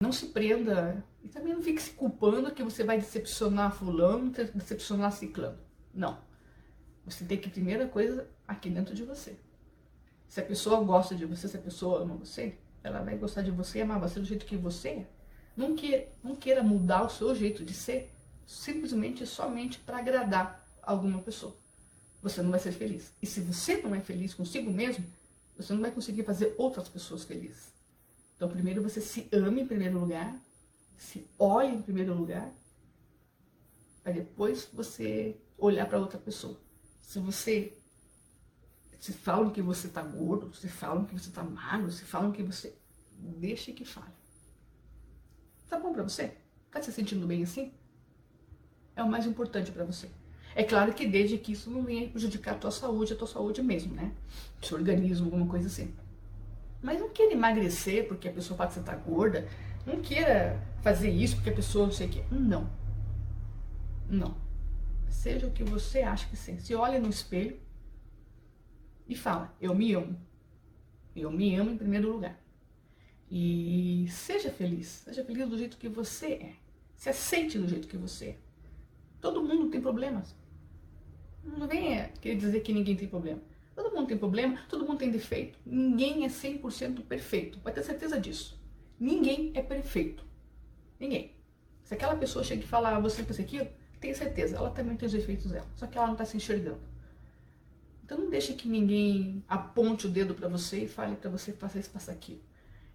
Não se prenda e também não fique se culpando que você vai decepcionar fulano, decepcionar ciclano. Não. Você tem que, primeira coisa, aqui dentro de você. Se a pessoa gosta de você, se a pessoa ama você, ela vai gostar de você e amar você do jeito que você é. Não queira, não queira mudar o seu jeito de ser simplesmente somente para agradar alguma pessoa. Você não vai ser feliz. E se você não é feliz consigo mesmo, você não vai conseguir fazer outras pessoas felizes. Então, primeiro você se ame em primeiro lugar, se olhe em primeiro lugar, para depois você olhar para outra pessoa. Se você se falam que você está gordo, se falam que você está magro, se falam que você deixe que fale. Tá bom para você? Tá se sentindo bem assim? É o mais importante para você. É claro que desde que isso não venha prejudicar a tua saúde, a tua saúde mesmo, né? Seu organismo, alguma coisa assim. Mas não queira emagrecer porque a pessoa fala que você tá gorda. Não queira fazer isso porque a pessoa não sei o quê. Não. Não. Seja o que você acha que sim. Se olha no espelho e fala, eu me amo. Eu me amo em primeiro lugar. E seja feliz. Seja feliz do jeito que você é. Se aceite do jeito que você é. Todo mundo tem problemas. Não venha querer dizer que ninguém tem problema. Mundo tem problema, todo mundo tem defeito. Ninguém é 100% perfeito. Pode ter certeza disso. Ninguém é perfeito. Ninguém. Se aquela pessoa chega e fala, ah, você fez aquilo, tenha certeza, ela também tem os defeitos dela. Só que ela não está se enxergando. Então não deixe que ninguém aponte o dedo para você e fale para você faça isso, faça aquilo.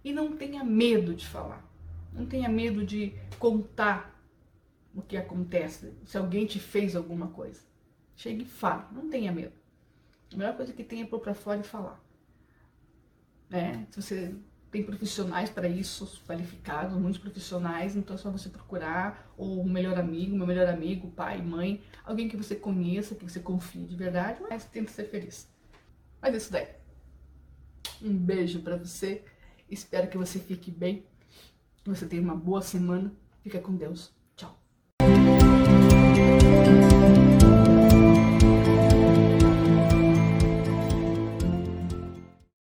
E não tenha medo de falar. Não tenha medo de contar o que acontece, se alguém te fez alguma coisa. Chegue e fale, não tenha medo. A melhor coisa que tem é pôr pra fora e falar. Né? Se você tem profissionais para isso, qualificados, muitos profissionais, então é só você procurar, ou um melhor amigo, meu melhor amigo, pai, mãe, alguém que você conheça, que você confie de verdade, mas tenta ser feliz. Mas é isso daí. Um beijo para você, espero que você fique bem, que você tenha uma boa semana, fica com Deus.